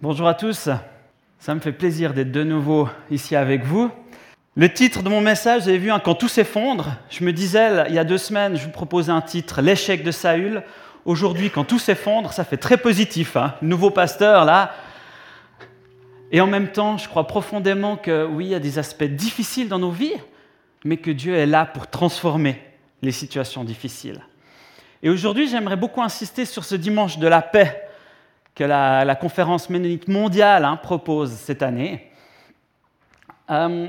Bonjour à tous, ça me fait plaisir d'être de nouveau ici avec vous. Le titre de mon message, vous avez vu, hein, quand tout s'effondre, je me disais il y a deux semaines, je vous proposais un titre, L'échec de Saül. Aujourd'hui, quand tout s'effondre, ça fait très positif. Hein. Nouveau pasteur, là. Et en même temps, je crois profondément que oui, il y a des aspects difficiles dans nos vies, mais que Dieu est là pour transformer les situations difficiles. Et aujourd'hui, j'aimerais beaucoup insister sur ce dimanche de la paix que la, conférence ménonite mondiale hein, propose cette année. Euh,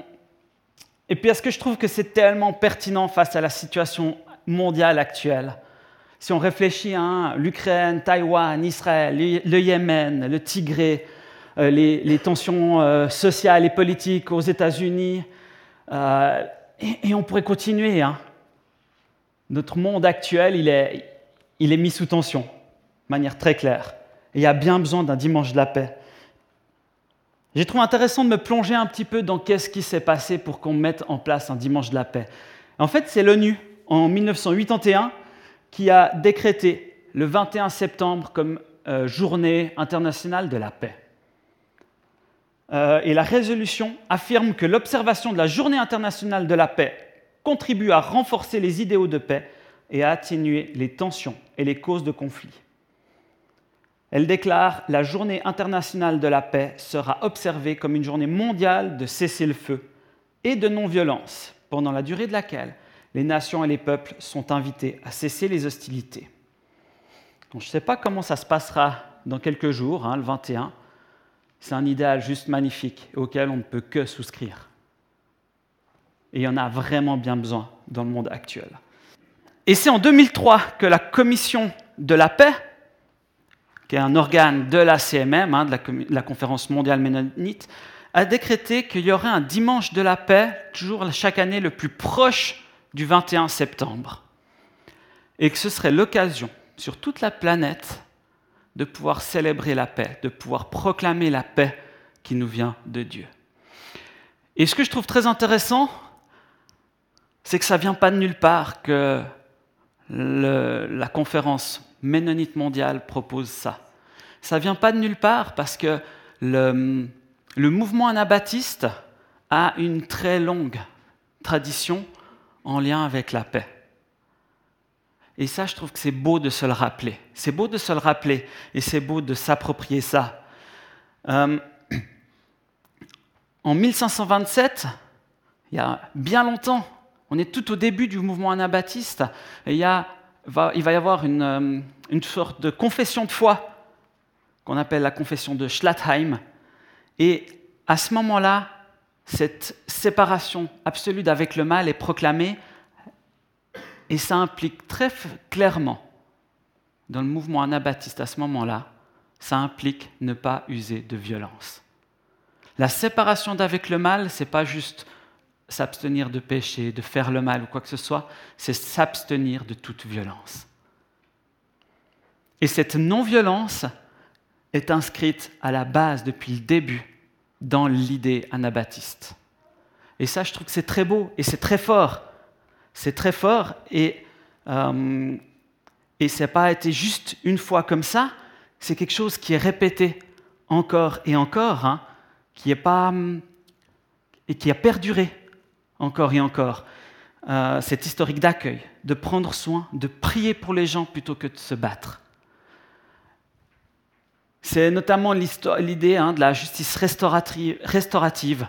et puis, est-ce que je trouve que c'est tellement pertinent face à la situation mondiale actuelle? Si on réfléchit hein, l'Ukraine, Taïwan, Israël, le Yémen, le Tigré, euh, les, tensions euh, sociales et politiques aux États-Unis, et, on pourrait continuer. Hein. Notre monde actuel, il est, il est mis sous tension, de manière très claire. Il y a bien besoin d'un dimanche de la paix. J'ai trouvé intéressant de me plonger un petit peu dans qu'est-ce qui s'est passé pour qu'on mette en place un dimanche de la paix. En fait, c'est l'ONU, en 1981, qui a décrété le 21 septembre comme euh, journée internationale de la paix. Euh, et la résolution affirme que l'observation de la journée internationale de la paix contribue à renforcer les idéaux de paix et à atténuer les tensions et les causes de conflits. Elle déclare La journée internationale de la paix sera observée comme une journée mondiale de cessez-le-feu et de non-violence, pendant la durée de laquelle les nations et les peuples sont invités à cesser les hostilités. je ne sais pas comment ça se passera dans quelques jours, hein, le 21. C'est un idéal juste magnifique auquel on ne peut que souscrire. Et il y en a vraiment bien besoin dans le monde actuel. Et c'est en 2003 que la Commission de la paix qui est un organe de la CMM, hein, de, la, Conférence mondiale ménonite, a décrété qu'il y aurait un dimanche de la paix, toujours chaque année le plus proche du 21 septembre, et que ce serait l'occasion sur toute la planète de pouvoir célébrer la paix, de pouvoir proclamer la paix qui nous vient de Dieu. Et ce que je trouve très intéressant, c'est que ça ne vient pas de nulle part que la conférence ménonite mondiale propose ça. Ça ne vient pas de nulle part parce que le, mouvement anabaptiste a une très longue tradition en lien avec la paix. Et ça, je trouve que c'est beau de se le rappeler. C'est beau de se le rappeler et c'est beau de s'approprier ça. Euh, en 1527, il y a bien longtemps, on est tout au début du mouvement anabaptiste, et il y a il va y avoir euh, une, sorte de confession de foi qu'on appelle la confession de Schlatheim. Et à ce moment-là, cette séparation absolue d'avec le mal est proclamée et ça implique très clairement, dans le mouvement anabaptiste à ce moment-là, ça implique ne pas user de violence. La séparation d'avec le mal, ce n'est pas juste s'abstenir de pécher, de faire le mal ou quoi que ce soit, c'est s'abstenir de toute violence. Et cette non-violence est inscrite à la base depuis le début dans l'idée anabaptiste. Et ça, je trouve que c'est très beau et c'est très fort. C'est très fort et, euh, et ça n'a pas été juste une fois comme ça, c'est quelque chose qui est répété encore et encore, hein, qui est pas et qui a perduré encore et encore, euh, cette historique d'accueil, de prendre soin, de prier pour les gens plutôt que de se battre. C'est notamment l'idée hein, de la justice restaurative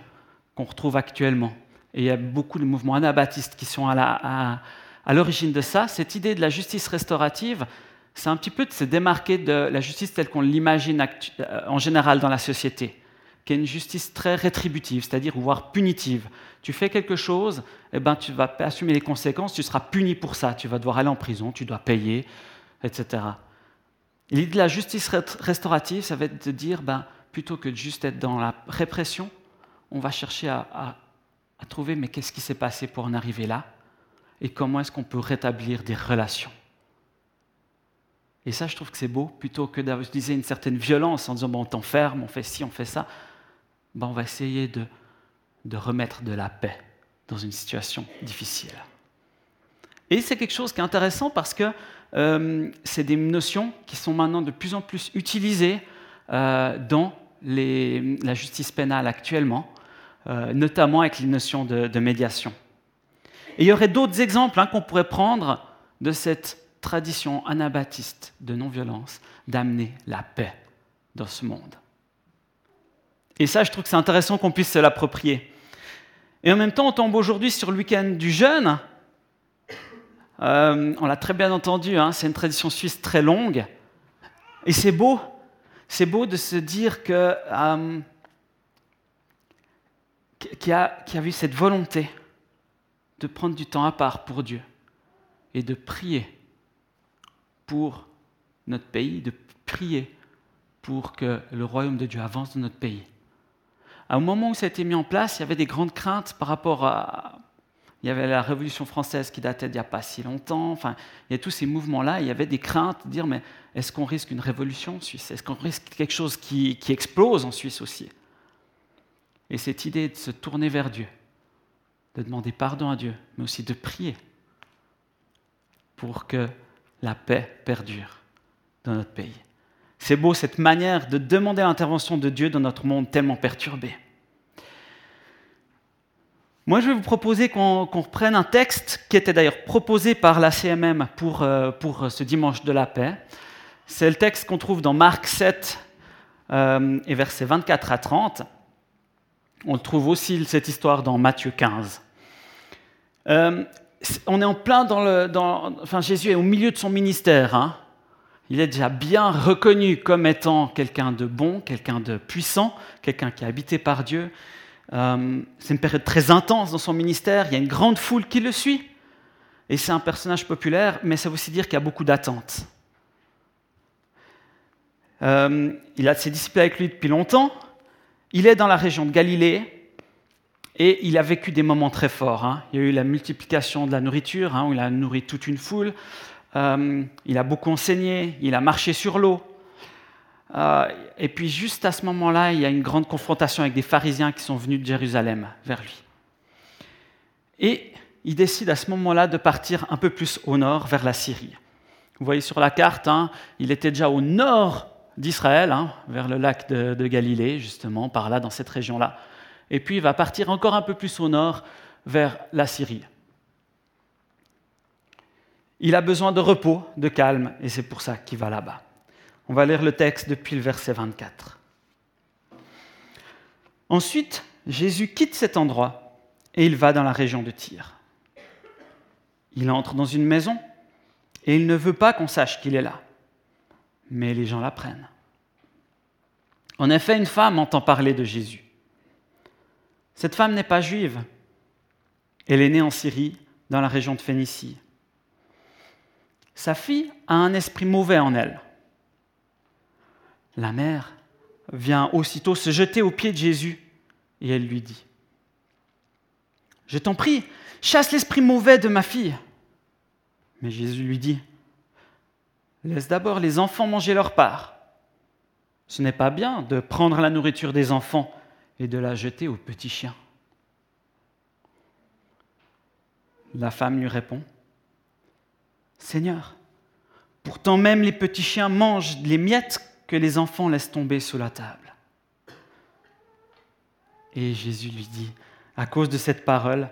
qu'on retrouve actuellement. Et il y a beaucoup de mouvements anabaptistes qui sont à l'origine de ça. Cette idée de la justice restaurative, c'est un petit peu de se démarquer de la justice telle qu'on l'imagine euh, en général dans la société qui est une justice très rétributive, c'est-à-dire voire punitive. Tu fais quelque chose, eh ben, tu vas assumer les conséquences, tu seras puni pour ça, tu vas devoir aller en prison, tu dois payer, etc. L'idée de la justice restaurative, ça va être de dire, ben, plutôt que de juste être dans la répression, on va chercher à, trouver, mais qu'est-ce qui s'est passé pour en arriver là Et comment est-ce qu'on peut rétablir des relations et ça, je trouve que c'est beau, plutôt que d'utiliser une certaine violence en disant bon, on t'enferme, on fait ci, on fait ça. Ben, on va essayer de, de remettre de la paix dans une situation difficile. Et c'est quelque chose qui est intéressant parce que euh, c'est des notions qui sont maintenant de plus en plus utilisées euh, dans la justice pénale actuellement, euh, notamment avec les notions de, médiation. Et il y aurait d'autres exemples hein, qu'on pourrait prendre de cette tradition anabaptiste de non-violence, d'amener la paix dans ce monde. Et ça, je trouve que c'est intéressant qu'on puisse se l'approprier. Et en même temps, on tombe aujourd'hui sur le week-end du jeûne. Euh, on l'a très bien entendu, hein, c'est une tradition suisse très longue. Et c'est beau, c'est beau de se dire que euh, qu'il y, a, y a eu cette volonté de prendre du temps à part pour Dieu et de prier pour notre pays, de prier pour que le royaume de Dieu avance dans notre pays. Au moment où ça a été mis en place, il y avait des grandes craintes par rapport à... Il y avait la Révolution française qui datait d'il n'y a pas si longtemps. Enfin, il y a tous ces mouvements-là. Il y avait des craintes de dire, mais est-ce qu'on risque une révolution en Suisse? Est-ce qu'on risque quelque chose qui, qui explose en Suisse aussi? Et cette idée de se tourner vers Dieu, de demander pardon à Dieu, mais aussi de prier pour que la paix perdure dans notre pays. C'est beau cette manière de demander l'intervention de Dieu dans notre monde tellement perturbé. Moi, je vais vous proposer qu'on reprenne un texte qui était d'ailleurs proposé par la CMM pour, euh, pour ce dimanche de la paix. C'est le texte qu'on trouve dans Marc 7 euh, et versets 24 à 30. On trouve aussi cette histoire dans Matthieu 15 on est en plein dans le. enfin, Jésus est au milieu de son ministère. Hein. Il est déjà bien reconnu comme étant quelqu'un de bon, quelqu'un de puissant, quelqu'un qui est habité par Dieu. Euh, c'est une période très intense dans son ministère. Il y a une grande foule qui le suit. Et c'est un personnage populaire, mais ça veut aussi dire qu'il y a beaucoup d'attentes. Euh, il a ses disciples avec lui depuis longtemps. Il est dans la région de Galilée. Et il a vécu des moments très forts. Hein. Il y a eu la multiplication de la nourriture, hein, où il a nourri toute une foule. Euh, il a beaucoup enseigné, il a marché sur l'eau. Euh, et puis juste à ce moment-là, il y a une grande confrontation avec des pharisiens qui sont venus de Jérusalem vers lui. Et il décide à ce moment-là de partir un peu plus au nord, vers la Syrie. Vous voyez sur la carte, hein, il était déjà au nord d'Israël, vers le lac de Galilée, justement, par là, dans cette région-là et puis il va partir encore un peu plus au nord vers la Syrie. Il a besoin de repos, de calme, et c'est pour ça qu'il va là-bas. On va lire le texte depuis le verset 24. Ensuite, Jésus quitte cet endroit et il va dans la région de Tyr. Il entre dans une maison et il ne veut pas qu'on sache qu'il est là. Mais les gens l'apprennent. En effet, une femme entend parler de Jésus. Cette femme n'est pas juive. Elle est née en Syrie, dans la région de Phénicie. Sa fille a un esprit mauvais en elle. La mère vient aussitôt se jeter aux pieds de Jésus et elle lui dit, Je t'en prie, chasse l'esprit mauvais de ma fille. Mais Jésus lui dit, Laisse d'abord les enfants manger leur part. Ce n'est pas bien de prendre la nourriture des enfants et de la jeter aux petits chiens. La femme lui répond, Seigneur, pourtant même les petits chiens mangent les miettes que les enfants laissent tomber sous la table. Et Jésus lui dit, à cause de cette parole,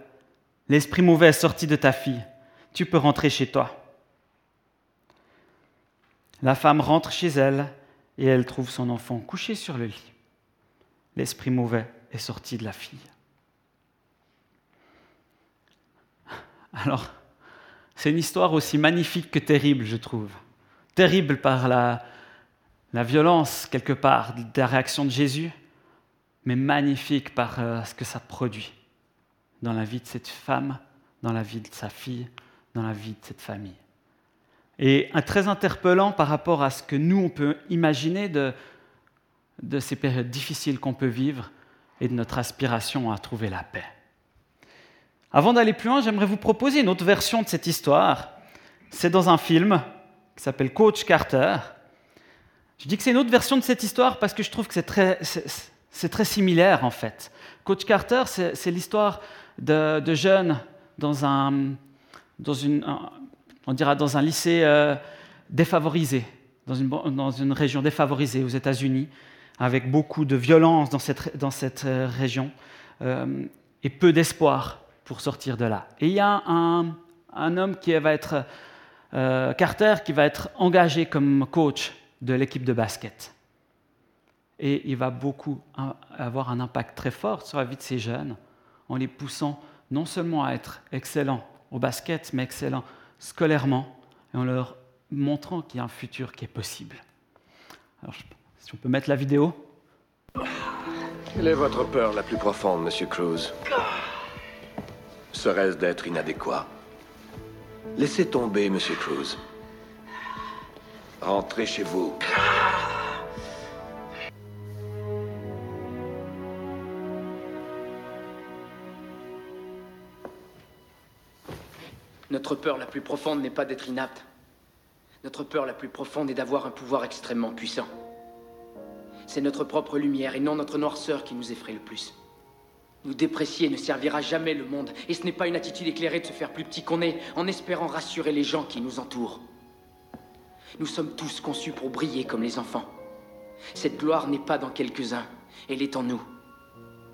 l'esprit mauvais est sorti de ta fille, tu peux rentrer chez toi. La femme rentre chez elle et elle trouve son enfant couché sur le lit l'esprit mauvais est sorti de la fille. Alors, c'est une histoire aussi magnifique que terrible, je trouve. Terrible par la, la violence, quelque part, de la réaction de Jésus, mais magnifique par euh, ce que ça produit dans la vie de cette femme, dans la vie de sa fille, dans la vie de cette famille. Et très interpellant par rapport à ce que nous, on peut imaginer de, de ces périodes difficiles qu'on peut vivre et de notre aspiration à trouver la paix. Avant d'aller plus loin, j'aimerais vous proposer une autre version de cette histoire. C'est dans un film qui s'appelle Coach Carter. Je dis que c'est une autre version de cette histoire parce que je trouve que c'est très, similaire en fait. Coach Carter, c'est, l'histoire de, jeunes dans un, dans une, on dira dans un lycée euh, défavorisé, dans une, dans une région défavorisée aux États-Unis, avec beaucoup de violence dans cette, dans cette euh, région, euh, et peu d'espoir pour sortir de là. Et il y a un, un homme qui va être, euh, Carter, qui va être engagé comme coach de l'équipe de basket. Et il va beaucoup avoir un impact très fort sur la vie de ces jeunes en les poussant non seulement à être excellents au basket, mais excellents scolairement, et en leur montrant qu'il y a un futur qui est possible. Alors, si on peut mettre la vidéo. Quelle est votre peur la plus profonde, Monsieur Cruz? Serait-ce d'être inadéquat? Laissez tomber, Monsieur Cruz. Rentrez chez vous. Notre peur la plus profonde n'est pas d'être inapte. Notre peur la plus profonde est d'avoir un pouvoir extrêmement puissant. C'est notre propre lumière et non notre noirceur qui nous effraie le plus. Nous déprécier ne servira jamais le monde, et ce n'est pas une attitude éclairée de se faire plus petit qu'on est, en espérant rassurer les gens qui nous entourent. Nous sommes tous conçus pour briller comme les enfants. Cette gloire n'est pas dans quelques-uns, elle est en nous.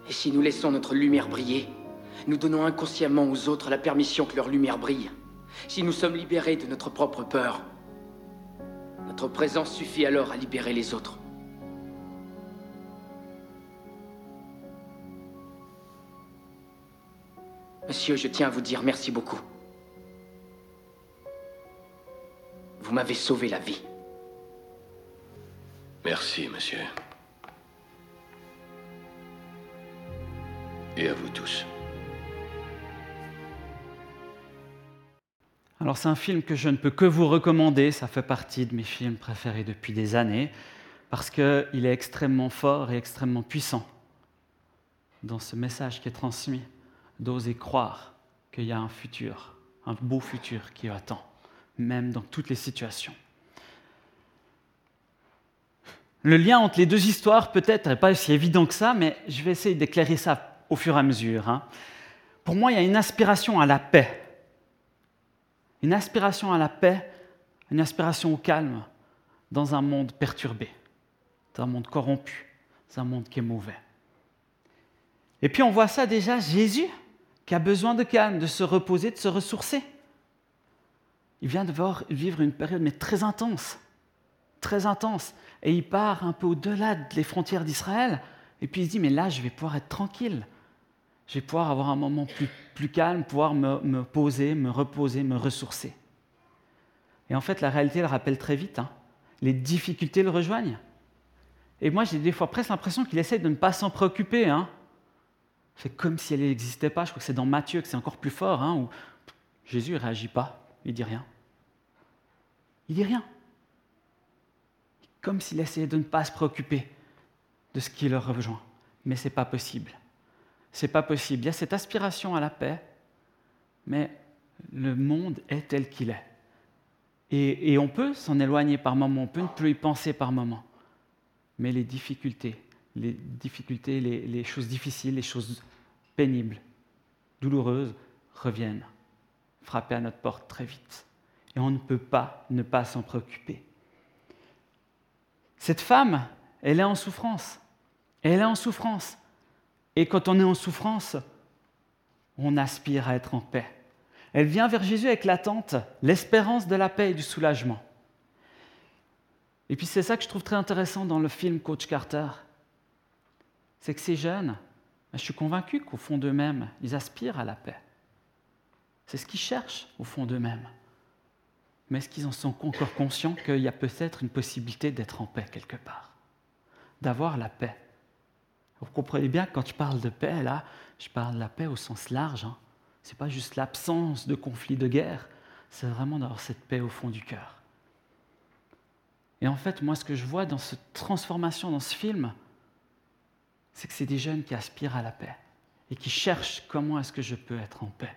Et si nous laissons notre lumière briller, nous donnons inconsciemment aux autres la permission que leur lumière brille. Si nous sommes libérés de notre propre peur, notre présence suffit alors à libérer les autres. Monsieur, je tiens à vous dire merci beaucoup. Vous m'avez sauvé la vie. Merci, monsieur. Et à vous tous. Alors c'est un film que je ne peux que vous recommander, ça fait partie de mes films préférés depuis des années, parce qu'il est extrêmement fort et extrêmement puissant dans ce message qui est transmis, d'oser croire qu'il y a un futur, un beau futur qui attend, même dans toutes les situations. Le lien entre les deux histoires peut-être n'est pas aussi évident que ça, mais je vais essayer d'éclairer ça au fur et à mesure. hein. Pour moi, il y a une aspiration à la paix une aspiration à la paix, une aspiration au calme dans un monde perturbé, dans un monde corrompu, dans un monde qui est mauvais. Et puis on voit ça déjà, Jésus, qui a besoin de calme, de se reposer, de se ressourcer. Il vient de voir- vivre une période mais très intense, très intense, et il part un peu au-delà des frontières d'Israël, et puis il se dit, mais là, je vais pouvoir être tranquille, je vais pouvoir avoir un moment plus, calme, pouvoir me, me poser, me reposer, me ressourcer. Et en fait, la réalité le rappelle très vite. hein. Les difficultés le rejoignent. Et moi, j'ai des fois presque l'impression qu'il essaie de ne pas s'en préoccuper. Hein. C'est comme si elle n'existait pas. Je crois que c'est dans Matthieu que c'est encore plus fort, hein, où Jésus ne réagit pas, il dit rien. Il dit rien. Comme s'il essayait de ne pas se préoccuper de ce qui le rejoint. Mais ce n'est pas possible c'est pas possible. Il y a cette aspiration à la paix, mais le monde est tel qu'il est. Et, et on peut s'en éloigner par moments, on peut ne plus y penser par moments. Mais les difficultés, les difficultés, les, choses difficiles, les choses pénibles, douloureuses, reviennent frapper à notre porte très vite. Et on ne peut pas ne pas s'en préoccuper. Cette femme, elle est en souffrance. Elle est en souffrance. Et quand on est en souffrance, on aspire à être en paix. Elle vient vers Jésus avec l'attente, l'espérance de la paix et du soulagement. Et puis c'est ça que je trouve très intéressant dans le film Coach Carter. C'est que ces jeunes, je suis convaincu qu'au fond d'eux-mêmes, ils aspirent à la paix. C'est ce qu'ils cherchent au fond d'eux-mêmes. Mais est-ce qu'ils en sont encore conscients qu'il y a peut-être une possibilité d'être en paix quelque part? D'avoir la paix vous comprenez bien que quand je parle de paix, là, je parle de la paix au sens large. Hein. Ce n'est pas juste l'absence de conflit, de guerre, c'est vraiment d'avoir cette paix au fond du cœur. Et en fait, moi, ce que je vois dans cette transformation, dans ce film, c'est que c'est des jeunes qui aspirent à la paix et qui cherchent comment est-ce que je peux être en paix.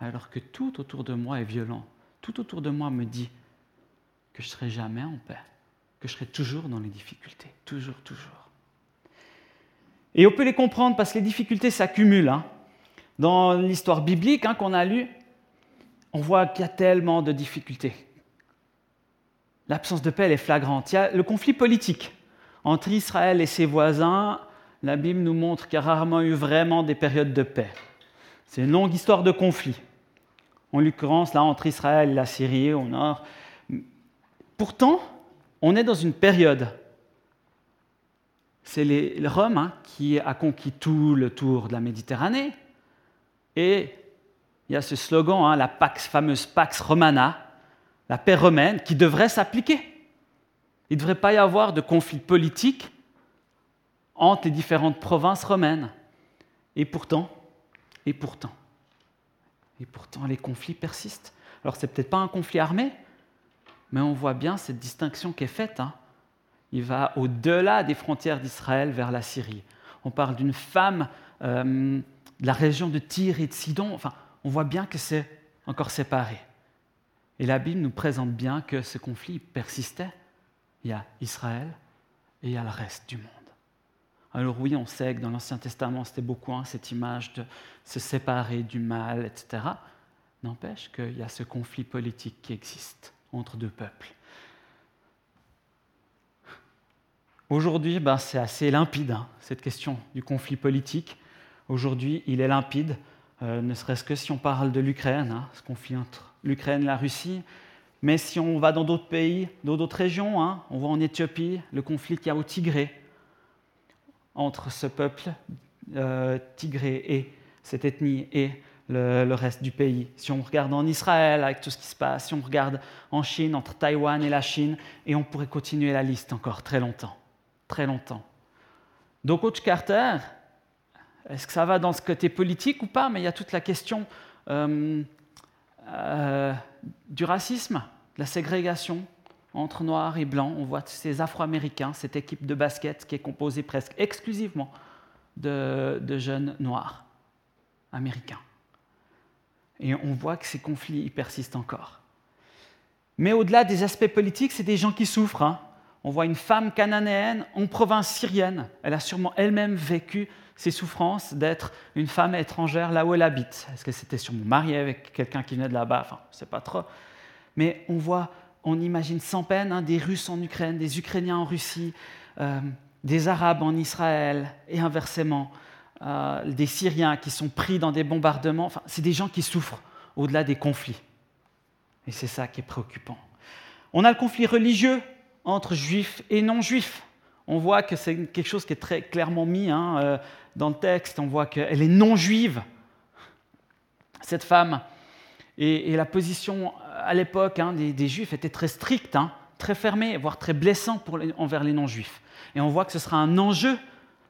Alors que tout autour de moi est violent. Tout autour de moi me dit que je ne serai jamais en paix, que je serai toujours dans les difficultés, toujours, toujours. Et on peut les comprendre parce que les difficultés s'accumulent. hein. Dans l'histoire biblique hein, qu'on a lue, on voit qu'il y a tellement de difficultés. L'absence de paix elle est flagrante. Il y a le conflit politique Entre Israël et ses voisins, la Bible nous montre qu'il y a rarement eu vraiment des périodes de paix. C'est une longue histoire de conflit. En l'occurrence, là, entre Israël et la Syrie au nord. Pourtant, on est dans une période. C'est les, Rome hein, qui a conquis tout le tour de la Méditerranée. Et il y a ce slogan, hein, la fameuse Pax Romana, la paix romaine, qui devrait s'appliquer. Il ne devrait pas y avoir de conflit politique entre les différentes provinces romaines. Et pourtant, et pourtant, et pourtant, les conflits persistent. Alors, ce n'est peut-être pas un conflit armé, mais on voit bien cette distinction qui est faite. Hein. Il va au-delà des frontières d'Israël vers la Syrie. On parle d'une femme euh, de la région de Tyr et de Sidon. Enfin, on voit bien que c'est encore séparé. Et la Bible nous présente bien que ce conflit persistait. Il y a Israël et il y a le reste du monde. Alors oui, on sait que dans l'Ancien Testament, c'était beaucoup hein, cette image de se séparer du mal, etc. N'empêche qu'il y a ce conflit politique qui existe entre deux peuples. Aujourd'hui, ben, c'est assez limpide, hein, cette question du conflit politique. Aujourd'hui, il est limpide, euh, ne serait-ce que si on parle de l'Ukraine, hein, ce conflit entre l'Ukraine et la Russie. Mais si on va dans d'autres pays, dans d'autres régions, on voit en Éthiopie le conflit qu'il y a au Tigré, entre ce peuple euh, tigré et cette ethnie et le, reste du pays. Si on regarde en Israël avec tout ce qui se passe, si on regarde en Chine, entre Taïwan et la Chine, et on pourrait continuer la liste encore très longtemps. Très longtemps. Donc, Coach Carter, est-ce que ça va dans ce côté politique ou pas? Mais il y a toute la question euh, euh, du racisme, de la ségrégation entre noirs et blancs. On voit ces Afro-Américains, cette équipe de basket qui est composée presque exclusivement de, jeunes noirs américains. Et on voit que ces conflits persistent encore. Mais au-delà des aspects politiques, c'est des gens qui souffrent. Hein. On voit une femme cananéenne en province syrienne. Elle a sûrement elle-même vécu ces souffrances d'être une femme étrangère là où elle habite. Est-ce qu'elle s'était sûrement mariée avec quelqu'un qui venait de là-bas? Enfin, je ne sais pas trop. Mais on voit, on imagine sans peine hein, des Russes en Ukraine, des Ukrainiens en Russie, euh, des Arabes en Israël et inversement, euh, des Syriens qui sont pris dans des bombardements. Enfin, c'est des gens qui souffrent au-delà des conflits. Et c'est ça qui est préoccupant. On a le conflit religieux entre juifs et non-juifs. On voit que c'est quelque chose qui est très clairement mis hein, euh, dans le texte. On voit qu'elle est non-juive, cette femme. Et, la position à l'époque hein, des, juifs était très stricte, hein, très fermée, voire très blessante envers les non-juifs. Et on voit que ce sera un enjeu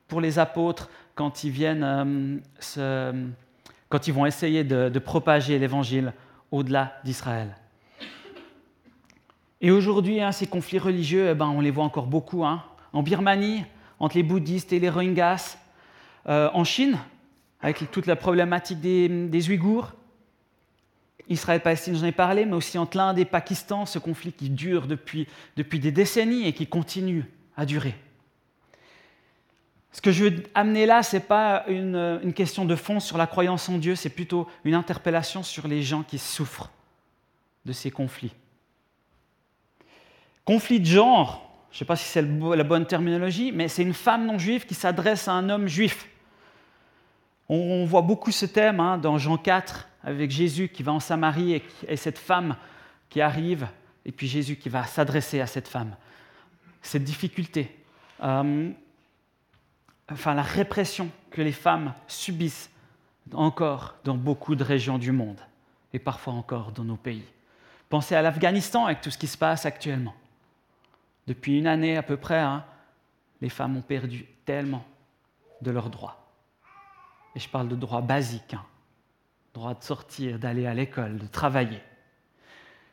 pour les apôtres quand ils euh, vont essayer de, propager l'évangile au-delà d'Israël. Et aujourd'hui, ces conflits religieux, eh ben, on les voit encore beaucoup en Birmanie, entre les bouddhistes et les Rohingyas, euh, en Chine, avec toute la problématique des, Ouïghours, Israël-Palestine, j'en ai parlé, mais aussi entre l'Inde et Pakistan, ce conflit qui dure depuis, depuis des décennies et qui continue à durer. Ce que je veux amener là, ce n'est pas une, une, question de fond sur la croyance en Dieu, c'est plutôt une interpellation sur les gens qui souffrent de ces conflits. Conflit de genre, je ne sais pas si c'est la bonne terminologie, mais c'est une femme non juive qui s'adresse à un homme juif. On voit beaucoup ce thème hein, dans Jean 4 avec Jésus qui va en Samarie et, cette femme qui arrive, et puis Jésus qui va s'adresser à cette femme. Cette difficulté, euh, enfin la répression que les femmes subissent encore dans beaucoup de régions du monde, et parfois encore dans nos pays. Pensez à l'Afghanistan avec tout ce qui se passe actuellement. Depuis une année à peu près, hein, les femmes ont perdu tellement de leurs droits. Et je parle de droits basiques, hein. Droit de sortir, d'aller à l'école, de travailler.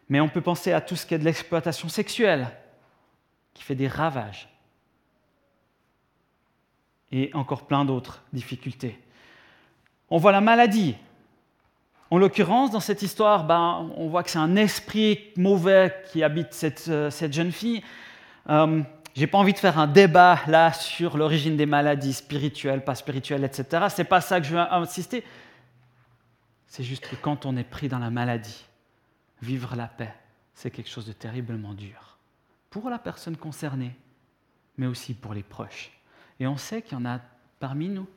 Mais on peut penser à tout ce qui est de l'exploitation sexuelle, qui fait des ravages. Et encore plein d'autres difficultés. On voit la maladie. En l'occurrence, dans cette histoire, ben, on voit que c'est un esprit mauvais qui habite cette, euh, cette jeune fille, euh, j'ai pas envie de faire un débat là sur l'origine des maladies spirituelles, pas spirituelles, etc. C'est pas ça que je veux insister. C'est juste que quand on est pris dans la maladie, vivre la paix, c'est quelque chose de terriblement dur pour la personne concernée mais aussi pour les proches. Et on sait qu'il y en a parmi nous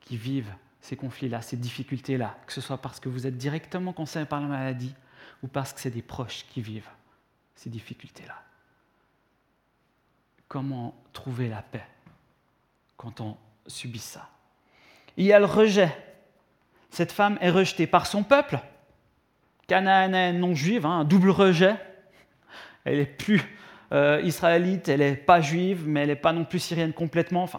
qui vivent ces conflits-là, ces difficultés-là, que ce soit parce que vous êtes directement concerné par la maladie ou parce que c'est des proches qui vivent ces difficultés-là. Comment trouver la paix quand on subit ça? Il y a le rejet. Cette femme est rejetée par son peuple, cananéenne non juive, hein, un double rejet. Elle est plus euh, israélite, elle n'est pas juive, mais elle n'est pas non plus syrienne complètement. Enfin,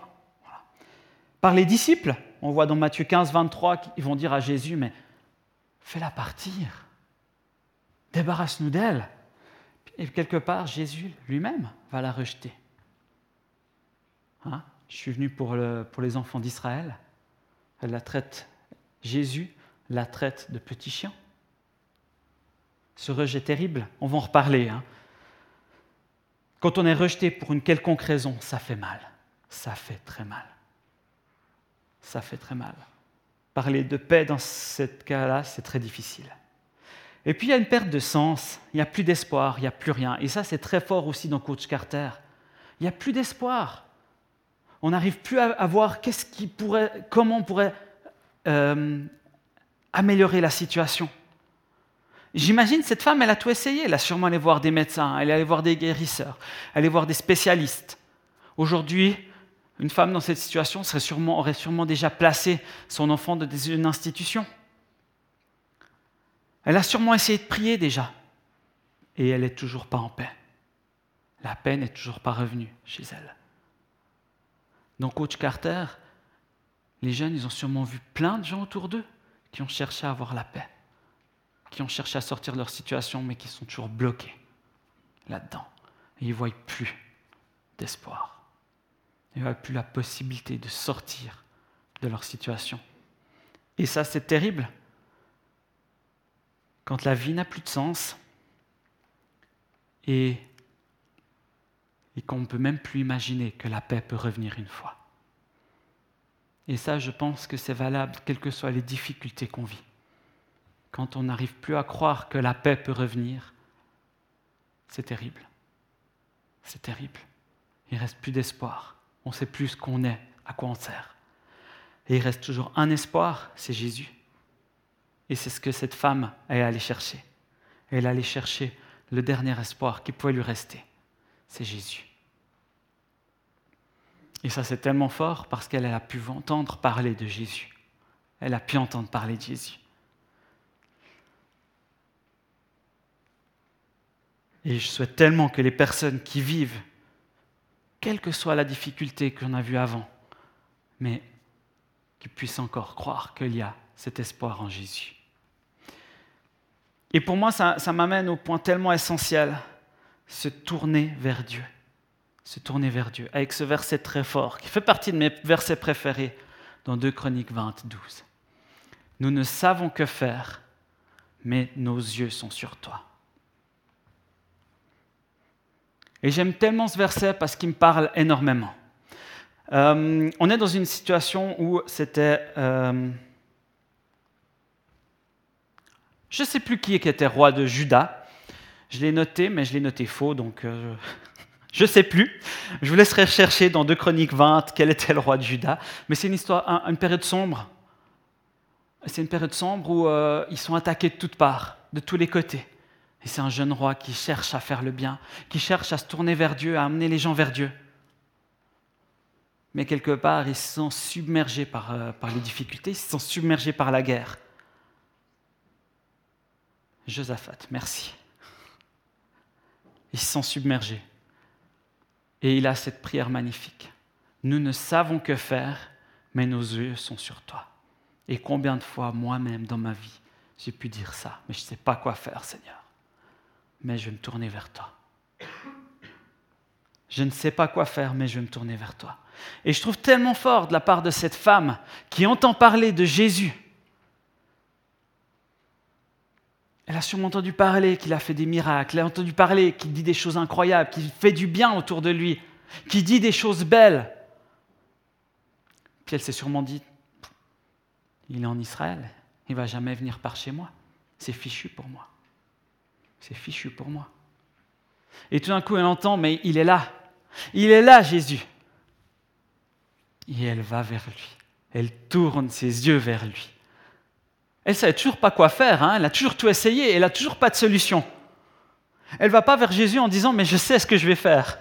Par les disciples, on voit dans Matthieu 15, 23, qu'ils vont dire à Jésus, mais fais-la partir, débarrasse-nous d'elle. Et quelque part, Jésus lui-même va la rejeter. Hein Je suis venu pour, pour les enfants d'Israël. Elle la traite, Jésus la traite de petit chien. Ce rejet terrible, on va en reparler. Hein. Quand on est rejeté pour une quelconque raison, ça fait mal. Ça fait très mal. Ça fait très mal. Parler de paix dans ce cas-là, c'est très difficile. Et puis il y a une perte de sens, il n'y a plus d'espoir, il n'y a plus rien. Et ça, c'est très fort aussi dans Coach Carter. Il n'y a plus d'espoir. On n'arrive plus à, voir qu'est-ce qui pourrait, comment on pourrait euh, améliorer la situation. J'imagine cette femme, elle a tout essayé. Elle a sûrement allé voir des médecins, elle est allée voir des guérisseurs, elle est allée voir des spécialistes. Aujourd'hui, une femme dans cette situation serait sûrement, aurait sûrement déjà placé son enfant dans une institution. Elle a sûrement essayé de prier déjà. Et elle n'est toujours pas en paix. La paix n'est toujours pas revenue chez elle. Dans Coach Carter, les jeunes, ils ont sûrement vu plein de gens autour d'eux qui ont cherché à avoir la paix, qui ont cherché à sortir de leur situation, mais qui sont toujours bloqués là-dedans. Et ils ne voient plus d'espoir. Ils ne voient plus la possibilité de sortir de leur situation. Et ça, c'est terrible quand la vie n'a plus de sens et, et qu'on ne peut même plus imaginer que la paix peut revenir une fois. Et ça, je pense que c'est valable, quelles que soient les difficultés qu'on vit. Quand on n'arrive plus à croire que la paix peut revenir, c'est terrible. C'est terrible. Il reste plus d'espoir. On ne sait plus ce qu'on est, à quoi on sert. Et il reste toujours un espoir, c'est Jésus. Et c'est ce que cette femme est allée chercher. Elle est allée chercher le dernier espoir qui pouvait lui rester. C'est Jésus. Et ça, c'est tellement fort parce qu'elle a pu entendre parler de Jésus. Elle a pu entendre parler de Jésus. Et je souhaite tellement que les personnes qui vivent, quelle que soit la difficulté qu'on a vue avant, mais qu'ils puissent encore croire qu'il y a cet espoir en Jésus. Et pour moi, ça, m'amène au point tellement essentiel, se tourner vers Dieu. Se tourner vers Dieu, avec ce verset très fort, qui fait partie de mes versets préférés dans 2 Chroniques 20, 12. Nous ne savons que faire, mais nos yeux sont sur toi. Et j'aime tellement ce verset parce qu'il me parle énormément. Euh, on est dans une situation où c'était... Euh, je ne sais plus qui était roi de Juda. Je l'ai noté, mais je l'ai noté faux, donc euh, je ne sais plus. Je vous laisserai chercher dans 2 Chroniques 20 quel était le roi de Juda. Mais c'est une histoire, une période sombre. C'est une période sombre où euh, ils sont attaqués de toutes parts, de tous les côtés. Et c'est un jeune roi qui cherche à faire le bien, qui cherche à se tourner vers Dieu, à amener les gens vers Dieu. Mais quelque part, ils sont submergés par, euh, par les difficultés, ils sont submergés par la guerre. Josaphat, merci. Ils se sont submergés. Et il a cette prière magnifique. Nous ne savons que faire, mais nos yeux sont sur toi. Et combien de fois moi-même dans ma vie, j'ai pu dire ça, mais je ne sais pas quoi faire, Seigneur. Mais je vais me tourner vers toi. Je ne sais pas quoi faire, mais je vais me tourner vers toi. Et je trouve tellement fort de la part de cette femme qui entend parler de Jésus Elle a sûrement entendu parler qu'il a fait des miracles, elle a entendu parler qu'il dit des choses incroyables, qu'il fait du bien autour de lui, qu'il dit des choses belles. Puis elle s'est sûrement dit, il est en Israël, il ne va jamais venir par chez moi. C'est fichu pour moi. C'est fichu pour moi. Et tout d'un coup, elle entend, mais il est là. Il est là, Jésus. Et elle va vers lui. Elle tourne ses yeux vers lui. Elle savait toujours pas quoi faire, hein. elle a toujours tout essayé, elle n'a toujours pas de solution. Elle va pas vers Jésus en disant Mais je sais ce que je vais faire.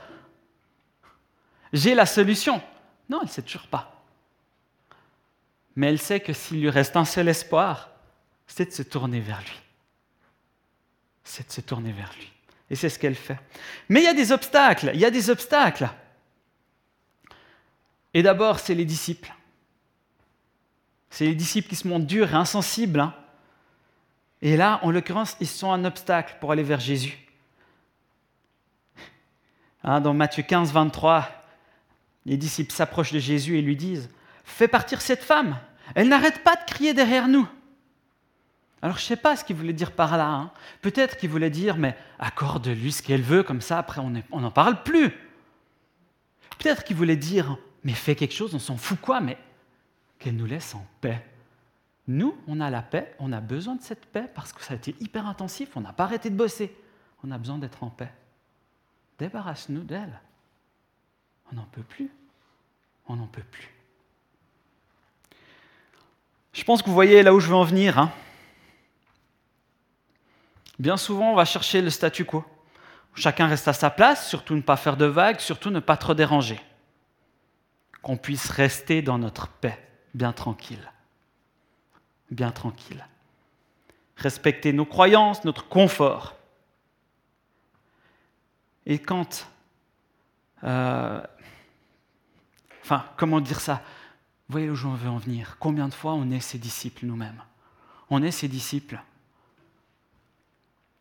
J'ai la solution. Non, elle ne sait toujours pas. Mais elle sait que s'il lui reste un seul espoir, c'est de se tourner vers lui. C'est de se tourner vers lui. Et c'est ce qu'elle fait. Mais il y a des obstacles, il y a des obstacles. Et d'abord, c'est les disciples. C'est les disciples qui se montrent durs et insensibles. Hein. Et là, en l'occurrence, ils sont un obstacle pour aller vers Jésus. Hein, dans Matthieu 15, 23, les disciples s'approchent de Jésus et lui disent Fais partir cette femme, elle n'arrête pas de crier derrière nous. Alors je ne sais pas ce qu'il voulait dire par là. Hein. Peut-être qu'il voulait dire Mais accorde-lui ce qu'elle veut, comme ça après on n'en parle plus. Peut-être qu'il voulait dire Mais fais quelque chose, on s'en fout quoi, mais qu'elle nous laisse en paix. Nous, on a la paix, on a besoin de cette paix parce que ça a été hyper intensif, on n'a pas arrêté de bosser. On a besoin d'être en paix. Débarrasse-nous d'elle. On n'en peut plus. On n'en peut plus. Je pense que vous voyez là où je veux en venir. Hein. Bien souvent, on va chercher le statu quo. Chacun reste à sa place, surtout ne pas faire de vagues, surtout ne pas trop déranger. Qu'on puisse rester dans notre paix, bien tranquille. Bien tranquille. Respecter nos croyances, notre confort. Et quand... Euh, enfin, comment dire ça? Voyez où j'en veux en venir Combien de fois on est ses disciples nous-mêmes? On est ses disciples.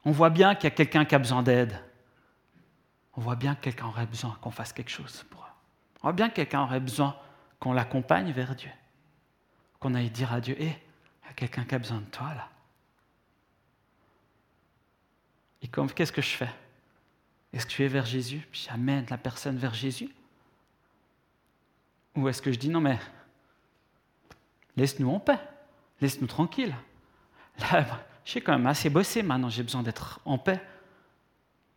On voit bien qu'il y a quelqu'un qui a besoin d'aide. On voit bien que quelqu'un aurait besoin qu'on fasse quelque chose pour eux. On voit bien que quelqu'un aurait besoin qu'on l'accompagne vers Dieu. Qu'on aille dire à Dieu, hé, il y a quelqu'un qui a besoin de toi là. Et qu'est-ce que je fais? Est-ce que tu es vers Jésus, puis j'amène la personne vers Jésus Ou est-ce que je dis non mais laisse-nous en paix, laisse-nous tranquille. Là, j'ai quand même assez bossé maintenant, j'ai besoin d'être en paix.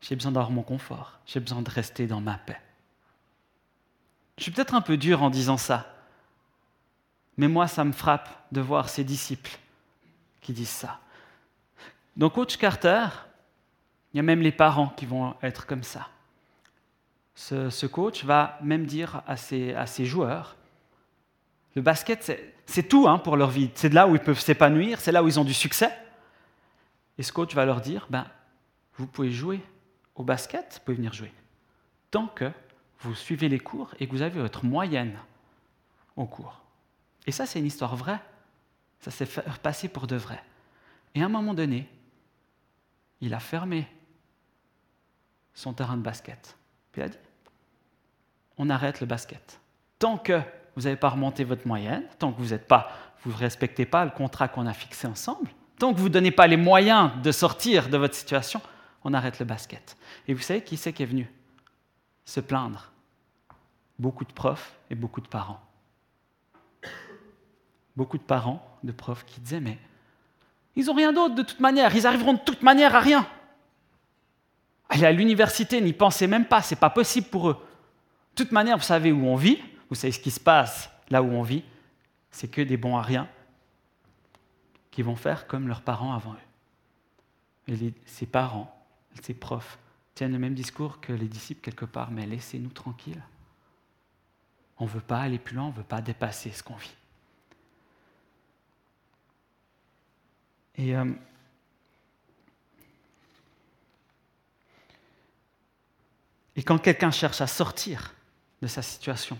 J'ai besoin d'avoir mon confort, j'ai besoin de rester dans ma paix. Je suis peut-être un peu dur en disant ça, mais moi, ça me frappe de voir ces disciples qui disent ça. Donc, Coach Carter, il y a même les parents qui vont être comme ça. Ce, coach va même dire à ses, à ses joueurs, le basket, c'est tout hein, pour leur vie. C'est là où ils peuvent s'épanouir, c'est là où ils ont du succès. Et ce coach va leur dire, ben, vous pouvez jouer au basket, vous pouvez venir jouer, tant que vous suivez les cours et que vous avez votre moyenne au cours. Et ça, c'est une histoire vraie. Ça s'est passé pour de vrai. Et à un moment donné, il a fermé son terrain de basket. Puis il a dit, on arrête le basket. Tant que vous n'avez pas remonté votre moyenne, tant que vous ne pas, vous respectez pas le contrat qu'on a fixé ensemble, tant que vous ne donnez pas les moyens de sortir de votre situation, on arrête le basket. Et vous savez qui c'est qui est venu se plaindre? Beaucoup de profs et beaucoup de parents. Beaucoup de parents, de profs qui disaient, mais ils n'ont rien d'autre de toute manière, ils arriveront de toute manière à rien. Aller à l'université, n'y pensez même pas, c'est pas possible pour eux. De toute manière, vous savez où on vit, vous savez ce qui se passe là où on vit, c'est que des bons à rien qui vont faire comme leurs parents avant eux. Et ces parents, ces profs, tiennent le même discours que les disciples quelque part, mais laissez-nous tranquilles. On ne veut pas aller plus loin, on ne veut pas dépasser ce qu'on vit. Et euh, Et quand quelqu'un cherche à sortir de sa situation,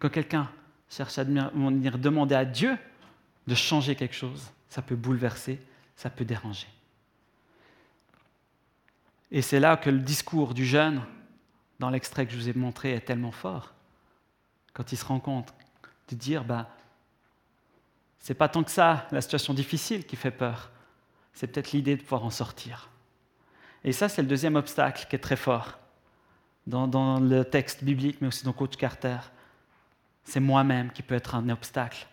quand quelqu'un cherche à venir demander à Dieu de changer quelque chose, ça peut bouleverser, ça peut déranger. Et c'est là que le discours du jeune, dans l'extrait que je vous ai montré, est tellement fort. Quand il se rend compte de dire, bah, c'est pas tant que ça la situation difficile qui fait peur, c'est peut-être l'idée de pouvoir en sortir. Et ça, c'est le deuxième obstacle qui est très fort dans, le texte biblique, mais aussi dans Coach Carter. C'est moi-même qui peut être un obstacle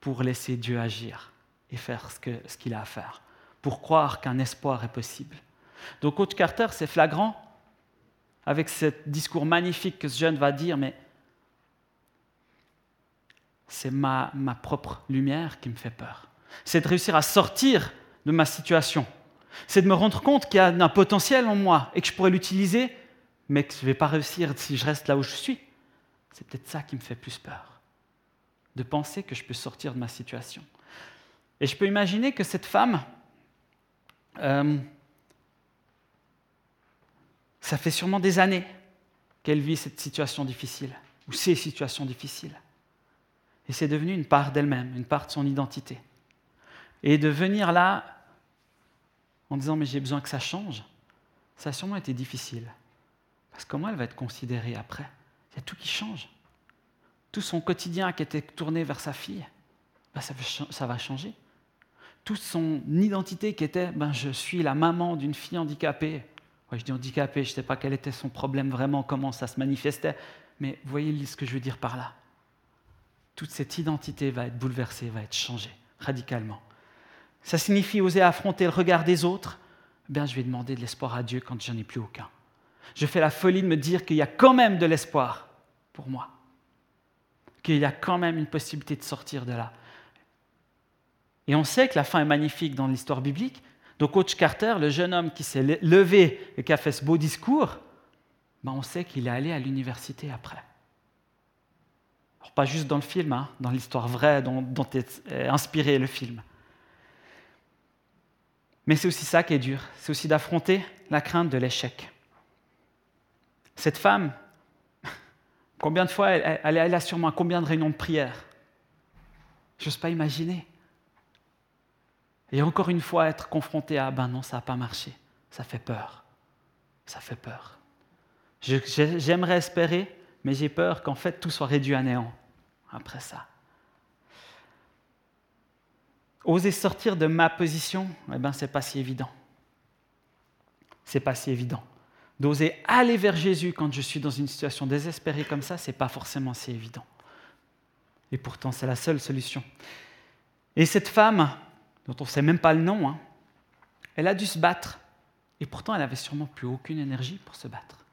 pour laisser Dieu agir et faire ce qu'il a à faire, pour croire qu'un espoir est possible. Donc Coach Carter, c'est flagrant. avec ce discours magnifique que ce jeune va dire, mais c'est ma, propre lumière qui me fait peur. C'est de réussir à sortir de ma situation. C'est de me rendre compte qu'il y a un potentiel en moi et que je pourrais l'utiliser, mais que je ne vais pas réussir si je reste là où je suis. C'est peut-être ça qui me fait plus peur. De penser que je peux sortir de ma situation. Et je peux imaginer que cette femme, euh, ça fait sûrement des années qu'elle vit cette situation difficile, ou ces situations difficiles. Et c'est devenu une part d'elle-même, une part de son identité. Et de venir là en disant mais j'ai besoin que ça change, ça a sûrement été difficile. Parce que comment elle va être considérée après Il y a tout qui change. Tout son quotidien qui était tourné vers sa fille, ça, ça, va changer. Toute son identité qui était ben, je suis la maman d'une fille handicapée. je dis handicapée, je ne sais pas quel était son problème vraiment, comment ça se manifestait, mais voyez ce que je veux dire par là. Toute cette identité va être bouleversée, va être changée radicalement. Ça signifie oser affronter le regard des autres. Eh bien, je vais demander de l'espoir à Dieu quand j'en ai plus aucun. Je fais la folie de me dire qu'il y a quand même de l'espoir pour moi. Qu'il y a quand même une possibilité de sortir de là. Et on sait que la fin est magnifique dans l'histoire biblique. Donc, Coach Carter, le jeune homme qui s'est levé et qui a fait ce beau discours, ben on sait qu'il est allé à l'université après. Alors, pas juste dans le film, hein, dans l'histoire vraie dont, est inspiré le film. Mais c'est aussi ça qui est dur, c'est aussi d'affronter la crainte de l'échec. Cette femme, combien de fois elle, a sûrement combien de réunions de prière Je n'ose pas imaginer. Et encore une fois, être confrontée à ben non, ça n'a pas marché. Ça fait peur. Ça fait peur. J'aimerais espérer, mais j'ai peur qu'en fait tout soit réduit à néant après ça. Oser sortir de ma position, eh ben, ce n'est pas si évident. C'est pas si évident. D'oser aller vers Jésus quand je suis dans une situation désespérée comme ça, ce n'est pas forcément si évident. Et pourtant, c'est la seule solution. Et cette femme, dont on ne sait même pas le nom, hein, elle a dû se battre. Et pourtant, elle n'avait sûrement plus aucune énergie pour se battre.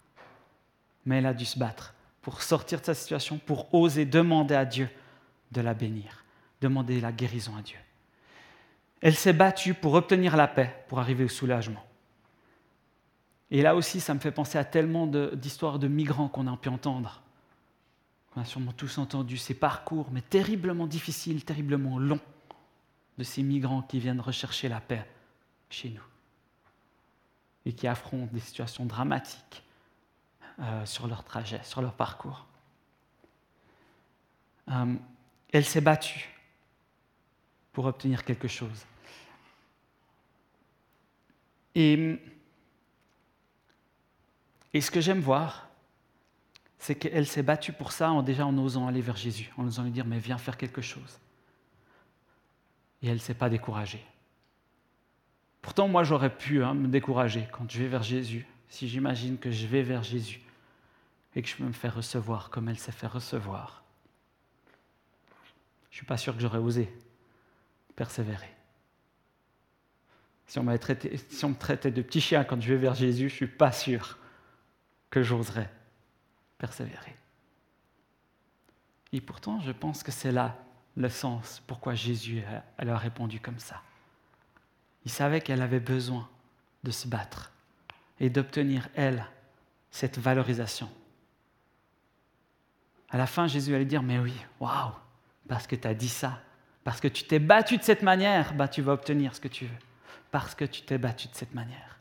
Mais elle a dû se battre pour sortir de sa situation, pour oser demander à Dieu de la bénir, demander la guérison à Dieu. Elle s'est battue pour obtenir la paix, pour arriver au soulagement. Et là aussi, ça me fait penser à tellement d'histoires de, migrants qu'on a pu entendre. On a sûrement tous entendu ces parcours, mais terriblement difficiles, terriblement longs, de ces migrants qui viennent rechercher la paix chez nous et qui affrontent des situations dramatiques euh, sur leur trajet, sur leur parcours. Euh, elle s'est battue pour obtenir quelque chose. Et, et ce que j'aime voir, c'est qu'elle s'est battue pour ça en déjà en osant aller vers Jésus, en osant lui dire, mais viens faire quelque chose. Et elle ne s'est pas découragée. Pourtant, moi, j'aurais pu hein, me décourager quand je vais vers Jésus, si j'imagine que je vais vers Jésus et que je peux me faire recevoir comme elle s'est fait recevoir. Je ne suis pas sûr que j'aurais osé persévérer. Si on, me traitait de petit chien quand je vais vers Jésus, je ne suis pas sûr que j'oserais persévérer. Et pourtant, je pense que c'est là le sens pourquoi Jésus elle a répondu comme ça. Il savait qu'elle avait besoin de se battre et d'obtenir, elle, cette valorisation. À la fin, Jésus allait dire, mais oui, waouh, parce que tu as dit ça, parce que tu t'es battu de cette manière, bah, tu vas obtenir ce que tu veux parce que tu t'es battu de cette manière.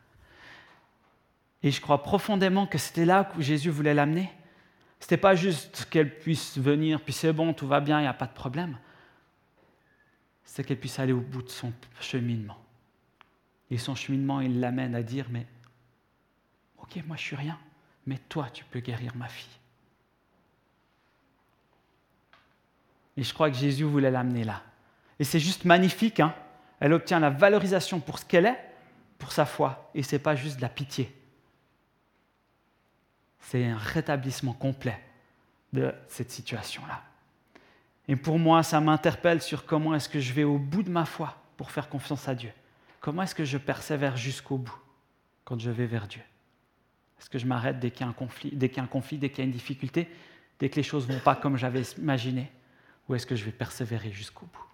Et je crois profondément que c'était là où Jésus voulait l'amener. Ce n'était pas juste qu'elle puisse venir, puis c'est bon, tout va bien, il n'y a pas de problème. C'est qu'elle puisse aller au bout de son cheminement. Et son cheminement, il l'amène à dire, mais ok, moi je suis rien, mais toi tu peux guérir ma fille. Et je crois que Jésus voulait l'amener là. Et c'est juste magnifique, hein elle obtient la valorisation pour ce qu'elle est, pour sa foi, et ce n'est pas juste de la pitié. C'est un rétablissement complet de cette situation-là. Et pour moi, ça m'interpelle sur comment est-ce que je vais au bout de ma foi pour faire confiance à Dieu. Comment est-ce que je persévère jusqu'au bout quand je vais vers Dieu? Est-ce que je m'arrête dès qu'il y a un conflit, dès qu'il y a une difficulté, dès que les choses ne vont pas comme j'avais imaginé? Ou est-ce que je vais persévérer jusqu'au bout?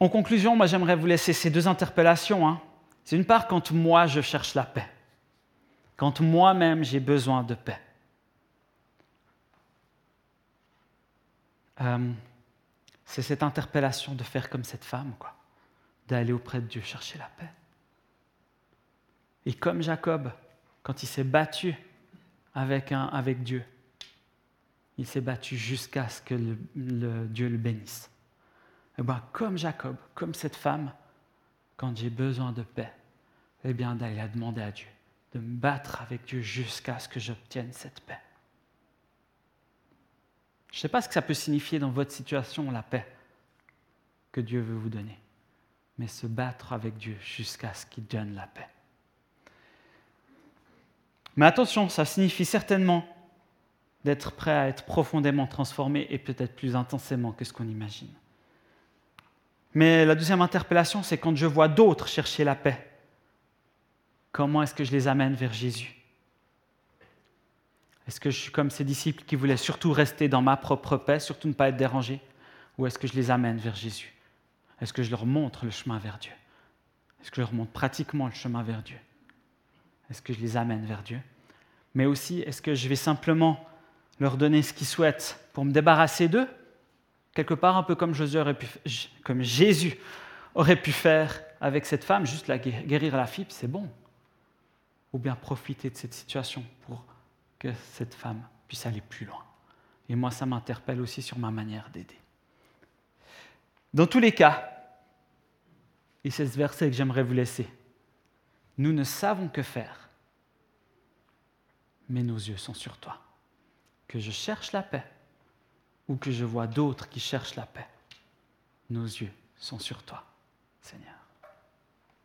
En conclusion, moi j'aimerais vous laisser ces deux interpellations. Hein. C'est une part quand moi je cherche la paix, quand moi-même j'ai besoin de paix. Euh, c'est cette interpellation de faire comme cette femme, quoi, d'aller auprès de Dieu chercher la paix. Et comme Jacob, quand il s'est battu avec, un, avec Dieu, il s'est battu jusqu'à ce que le, Dieu le bénisse. Et eh bien, comme Jacob, comme cette femme, quand j'ai besoin de paix, eh bien, d'aller la demander à Dieu, de me battre avec Dieu jusqu'à ce que j'obtienne cette paix. Je ne sais pas ce que ça peut signifier dans votre situation, la paix que Dieu veut vous donner, mais se battre avec Dieu jusqu'à ce qu'il donne la paix. Mais attention, ça signifie certainement d'être prêt à être profondément transformé et peut-être plus intensément que ce qu'on imagine. Mais la deuxième interpellation, c'est quand je vois d'autres chercher la paix, comment est-ce que je les amène vers Jésus? Est-ce que je suis comme ces disciples qui voulaient surtout rester dans ma propre paix, surtout ne pas être dérangés Ou est-ce que je les amène vers Jésus? Est-ce que je leur montre le chemin vers Dieu? Est-ce que je leur montre pratiquement le chemin vers Dieu? Est-ce que je les amène vers Dieu? Mais aussi, est-ce que je vais simplement leur donner ce qu'ils souhaitent pour me débarrasser d'eux? Quelque part un peu comme, Jésus aurait pu faire avec cette femme, juste la guérir la fibre, c'est bon. Ou bien profiter de cette situation pour que cette femme puisse aller plus loin. Et moi, ça m'interpelle aussi sur ma manière d'aider. Dans tous les cas, et c'est ce verset que j'aimerais vous laisser, nous ne savons que faire, mais nos yeux sont sur toi. Que je cherche la paix ou que je vois d'autres qui cherchent la paix, nos yeux sont sur toi, Seigneur.